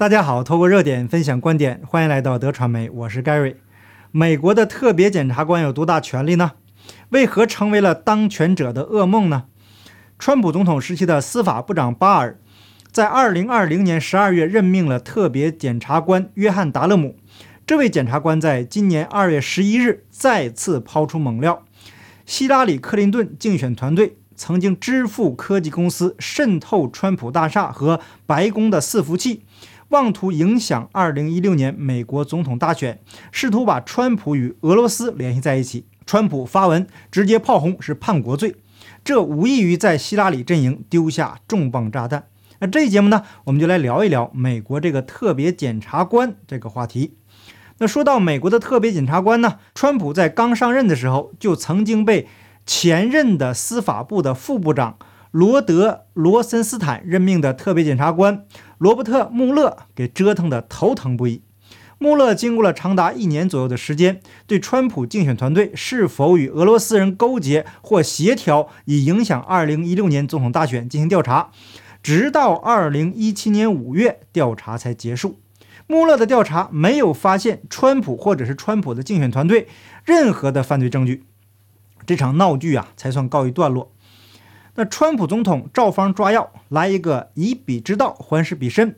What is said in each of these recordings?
大家好，透过热点分享观点，欢迎来到德传媒，我是 Gary。美国的特别检察官有多大权力呢？为何成为了当权者的噩梦呢？川普总统时期的司法部长巴尔，在2020年12月任命了特别检察官约翰达勒姆。这位检察官在今年2月11日再次抛出猛料：希拉里·克林顿竞选团队曾经支付科技公司渗透川普大厦和白宫的伺服器。妄图影响2016年美国总统大选，试图把川普与俄罗斯联系在一起。川普发文直接炮轰是叛国罪，这无异于在希拉里阵营丢下重磅炸弹。那这期节目呢，我们就来聊一聊美国这个特别检察官这个话题。那说到美国的特别检察官呢，川普在刚上任的时候就曾经被前任的司法部的副部长。罗德·罗森斯坦任命的特别检察官罗伯特·穆勒给折腾得头疼不已。穆勒经过了长达一年左右的时间，对川普竞选团队是否与俄罗斯人勾结或协调，以影响2016年总统大选进行调查，直到2017年5月，调查才结束。穆勒的调查没有发现川普或者是川普的竞选团队任何的犯罪证据，这场闹剧啊才算告一段落。那川普总统照方抓药，来一个以彼之道还施彼身。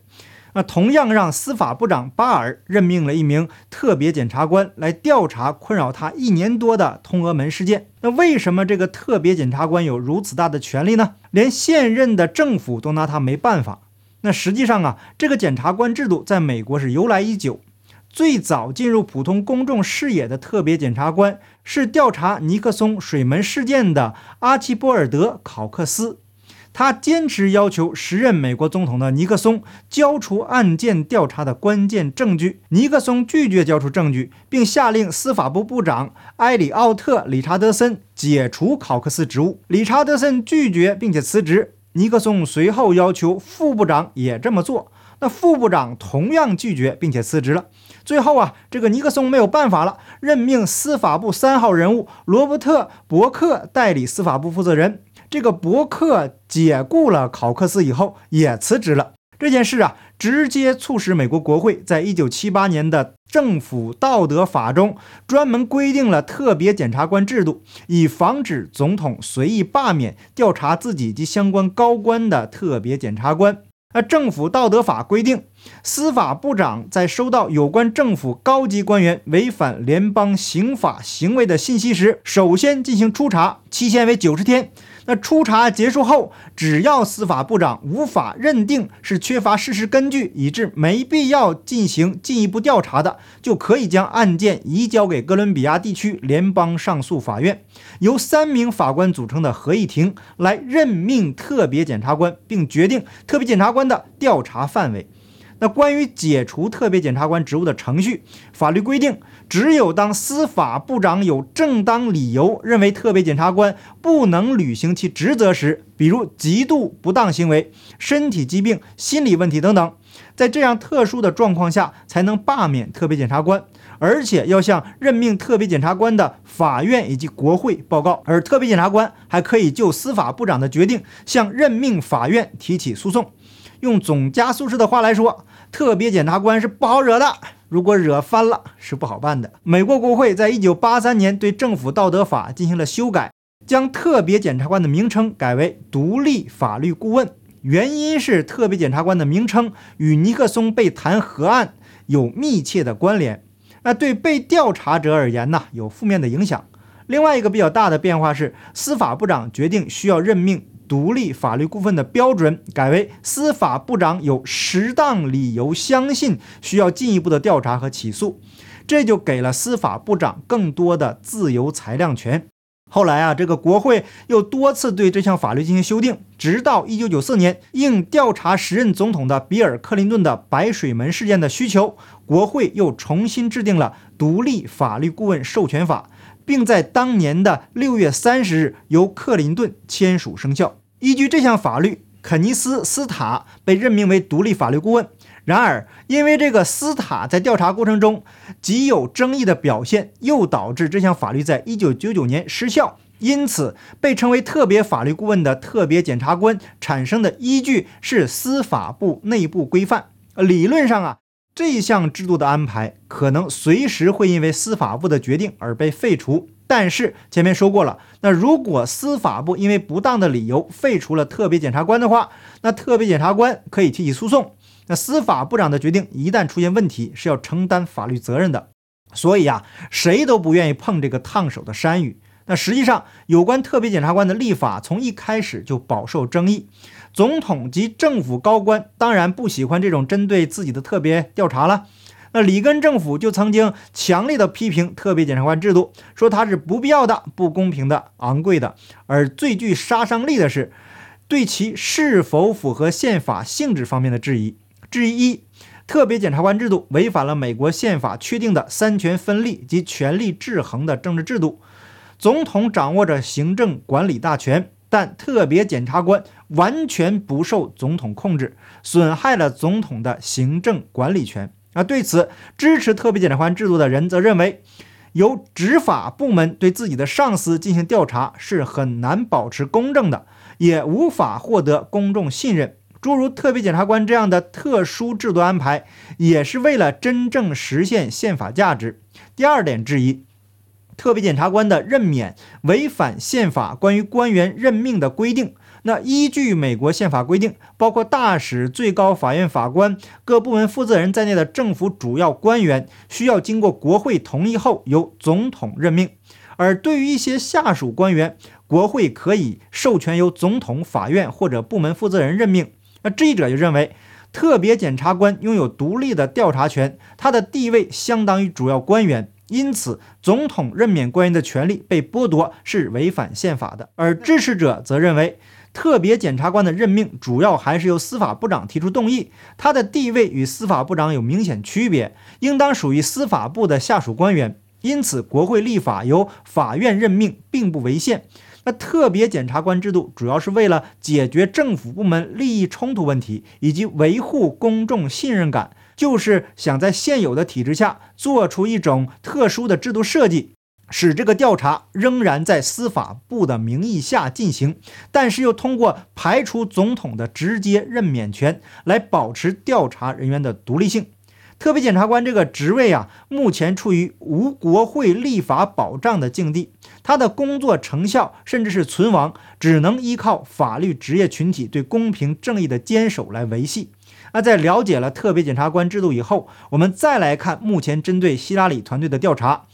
那同样让司法部长巴尔任命了一名特别检察官来调查困扰他一年多的通俄门事件。那为什么这个特别检察官有如此大的权力呢？连现任的政府都拿他没办法。那实际上啊，这个检察官制度在美国是由来已久。最早进入普通公众视野的特别检察官是调查尼克松水门事件的阿奇波尔德·考克斯，他坚持要求时任美国总统的尼克松交出案件调查的关键证据。尼克松拒绝交出证据，并下令司法部部长埃里奥特·理查德森解除考克斯职务。理查德森拒绝并且辞职，尼克松随后要求副部长也这么做。那副部长同样拒绝，并且辞职了。最后啊，这个尼克松没有办法了，任命司法部三号人物罗伯特·伯克代理司法部负责人。这个伯克解雇了考克斯以后，也辞职了。这件事啊，直接促使美国国会在一九七八年的政府道德法中专门规定了特别检察官制度，以防止总统随意罢免调查自己及相关高官的特别检察官。那政府道德法规定，司法部长在收到有关政府高级官员违反联邦刑法行为的信息时，首先进行初查，期限为九十天。那初查结束后，只要司法部长无法认定是缺乏事实根据，以致没必要进行进一步调查的，就可以将案件移交给哥伦比亚地区联邦上诉法院，由三名法官组成的合议庭来任命特别检察官，并决定特别检察官的调查范围。那关于解除特别检察官职务的程序，法律规定，只有当司法部长有正当理由认为特别检察官不能履行其职责时，比如极度不当行为、身体疾病、心理问题等等，在这样特殊的状况下，才能罢免特别检察官，而且要向任命特别检察官的法院以及国会报告。而特别检察官还可以就司法部长的决定向任命法院提起诉讼。用总加速式的话来说，特别检察官是不好惹的，如果惹翻了是不好办的。美国国会在一九八三年对政府道德法进行了修改，将特别检察官的名称改为独立法律顾问，原因是特别检察官的名称与尼克松被弹劾案有密切的关联，那对被调查者而言呢，有负面的影响。另外一个比较大的变化是，司法部长决定需要任命。独立法律顾问的标准改为司法部长有适当理由相信需要进一步的调查和起诉，这就给了司法部长更多的自由裁量权。后来啊，这个国会又多次对这项法律进行修订，直到一九九四年，应调查时任总统的比尔·克林顿的白水门事件的需求，国会又重新制定了独立法律顾问授权法，并在当年的六月三十日由克林顿签署生效。依据这项法律，肯尼斯·斯塔被任命为独立法律顾问。然而，因为这个斯塔在调查过程中极有争议的表现，又导致这项法律在1999年失效。因此，被称为特别法律顾问的特别检察官产生的依据是司法部内部规范。理论上啊，这项制度的安排可能随时会因为司法部的决定而被废除。但是前面说过了，那如果司法部因为不当的理由废除了特别检察官的话，那特别检察官可以提起诉讼。那司法部长的决定一旦出现问题，是要承担法律责任的。所以啊，谁都不愿意碰这个烫手的山芋。那实际上，有关特别检察官的立法从一开始就饱受争议。总统及政府高官当然不喜欢这种针对自己的特别调查了。那里根政府就曾经强烈的批评特别检察官制度，说它是不必要的、不公平的、昂贵的。而最具杀伤力的是，对其是否符合宪法性质方面的质疑。质疑一：特别检察官制度违反了美国宪法确定的三权分立及权力制衡的政治制度。总统掌握着行政管理大权，但特别检察官完全不受总统控制，损害了总统的行政管理权。啊，对此，支持特别检察官制度的人则认为，由执法部门对自己的上司进行调查是很难保持公正的，也无法获得公众信任。诸如特别检察官这样的特殊制度安排，也是为了真正实现宪法价值。第二点质疑，特别检察官的任免违反宪法关于官员任命的规定。那依据美国宪法规定，包括大使、最高法院法官、各部门负责人在内的政府主要官员，需要经过国会同意后由总统任命；而对于一些下属官员，国会可以授权由总统、法院或者部门负责人任命。那质疑者就认为，特别检察官拥有独立的调查权，他的地位相当于主要官员，因此总统任免官员的权利被剥夺是违反宪法的。而支持者则认为。特别检察官的任命主要还是由司法部长提出动议，他的地位与司法部长有明显区别，应当属于司法部的下属官员。因此，国会立法由法院任命并不违宪。那特别检察官制度主要是为了解决政府部门利益冲突问题以及维护公众信任感，就是想在现有的体制下做出一种特殊的制度设计。使这个调查仍然在司法部的名义下进行，但是又通过排除总统的直接任免权来保持调查人员的独立性。特别检察官这个职位啊，目前处于无国会立法保障的境地，他的工作成效甚至是存亡，只能依靠法律职业群体对公平正义的坚守来维系。那在了解了特别检察官制度以后，我们再来看目前针对希拉里团队的调查。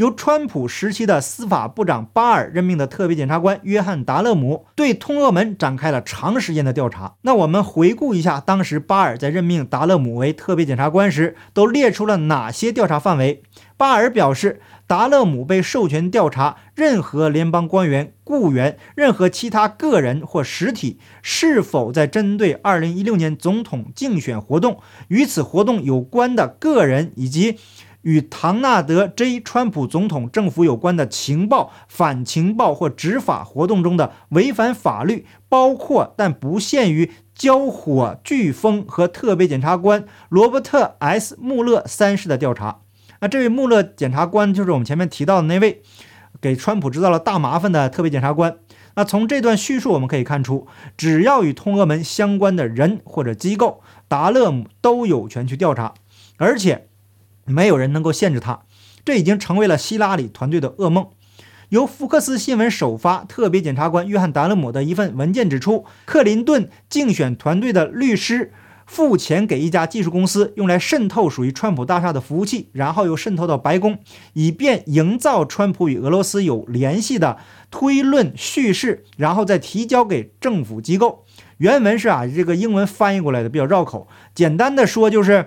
由川普时期的司法部长巴尔任命的特别检察官约翰·达勒姆对通俄门展开了长时间的调查。那我们回顾一下，当时巴尔在任命达勒姆为特别检察官时，都列出了哪些调查范围？巴尔表示，达勒姆被授权调查任何联邦官员、雇员、任何其他个人或实体是否在针对2016年总统竞选活动与此活动有关的个人以及。与唐纳德 ·J· 川普总统政府有关的情报、反情报或执法活动中的违反法律，包括但不限于交火飓风和特别检察官罗伯特 ·S· 穆勒三世的调查。那这位穆勒检察官就是我们前面提到的那位给川普制造了大麻烦的特别检察官。那从这段叙述我们可以看出，只要与通俄门相关的人或者机构，达勒姆都有权去调查，而且。没有人能够限制他，这已经成为了希拉里团队的噩梦。由福克斯新闻首发，特别检察官约翰·达勒姆的一份文件指出，克林顿竞选团队的律师付钱给一家技术公司，用来渗透属于川普大厦的服务器，然后又渗透到白宫，以便营造川普与俄罗斯有联系的推论叙事，然后再提交给政府机构。原文是啊，这个英文翻译过来的比较绕口，简单的说就是。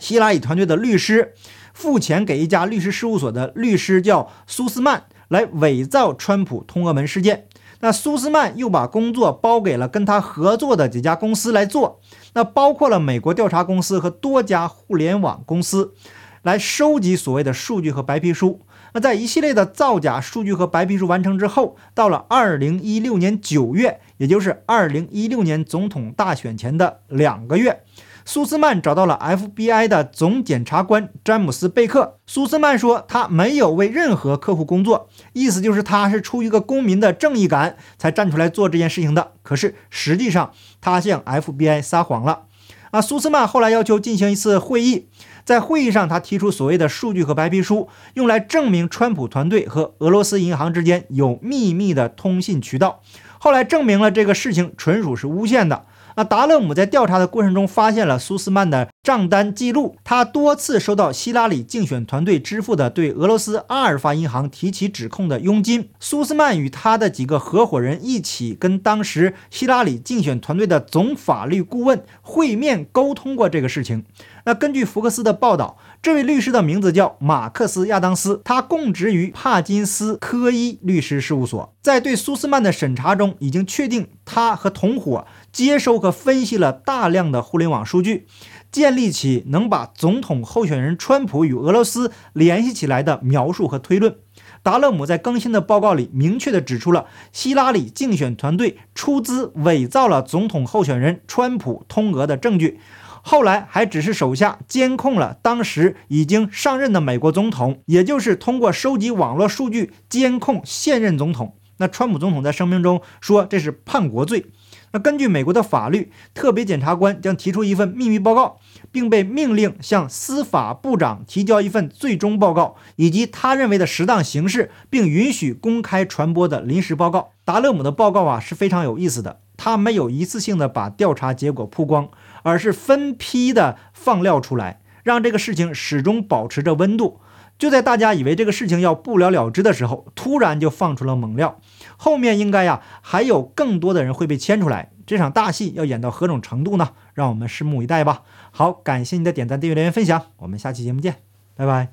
希拉里团队的律师付钱给一家律师事务所的律师叫苏斯曼来伪造川普通俄门事件。那苏斯曼又把工作包给了跟他合作的几家公司来做，那包括了美国调查公司和多家互联网公司，来收集所谓的数据和白皮书。那在一系列的造假数据和白皮书完成之后，到了二零一六年九月，也就是二零一六年总统大选前的两个月。苏斯曼找到了 FBI 的总检察官詹姆斯·贝克。苏斯曼说，他没有为任何客户工作，意思就是他是出于一个公民的正义感才站出来做这件事情的。可是实际上，他向 FBI 撒谎了。啊，苏斯曼后来要求进行一次会议，在会议上他提出所谓的数据和白皮书，用来证明川普团队和俄罗斯银行之间有秘密的通信渠道。后来证明了这个事情纯属是诬陷的。那达勒姆在调查的过程中发现了苏斯曼的账单记录，他多次收到希拉里竞选团队支付的对俄罗斯阿尔法银行提起指控的佣金。苏斯曼与他的几个合伙人一起跟当时希拉里竞选团队的总法律顾问会面沟通过这个事情。那根据福克斯的报道，这位律师的名字叫马克思·亚当斯，他供职于帕金斯科伊律师事务所。在对苏斯曼的审查中，已经确定他和同伙接收和分析了大量的互联网数据，建立起能把总统候选人川普与俄罗斯联系起来的描述和推论。达勒姆在更新的报告里明确地指出了希拉里竞选团队出资伪造了总统候选人川普通俄的证据。后来还只是手下监控了当时已经上任的美国总统，也就是通过收集网络数据监控现任总统。那川普总统在声明中说这是叛国罪。那根据美国的法律，特别检察官将提出一份秘密报告，并被命令向司法部长提交一份最终报告以及他认为的适当形式，并允许公开传播的临时报告。达勒姆的报告啊是非常有意思的，他没有一次性的把调查结果曝光。而是分批的放料出来，让这个事情始终保持着温度。就在大家以为这个事情要不了了之的时候，突然就放出了猛料。后面应该呀还有更多的人会被牵出来。这场大戏要演到何种程度呢？让我们拭目以待吧。好，感谢你的点赞、订阅、留言、分享，我们下期节目见，拜拜。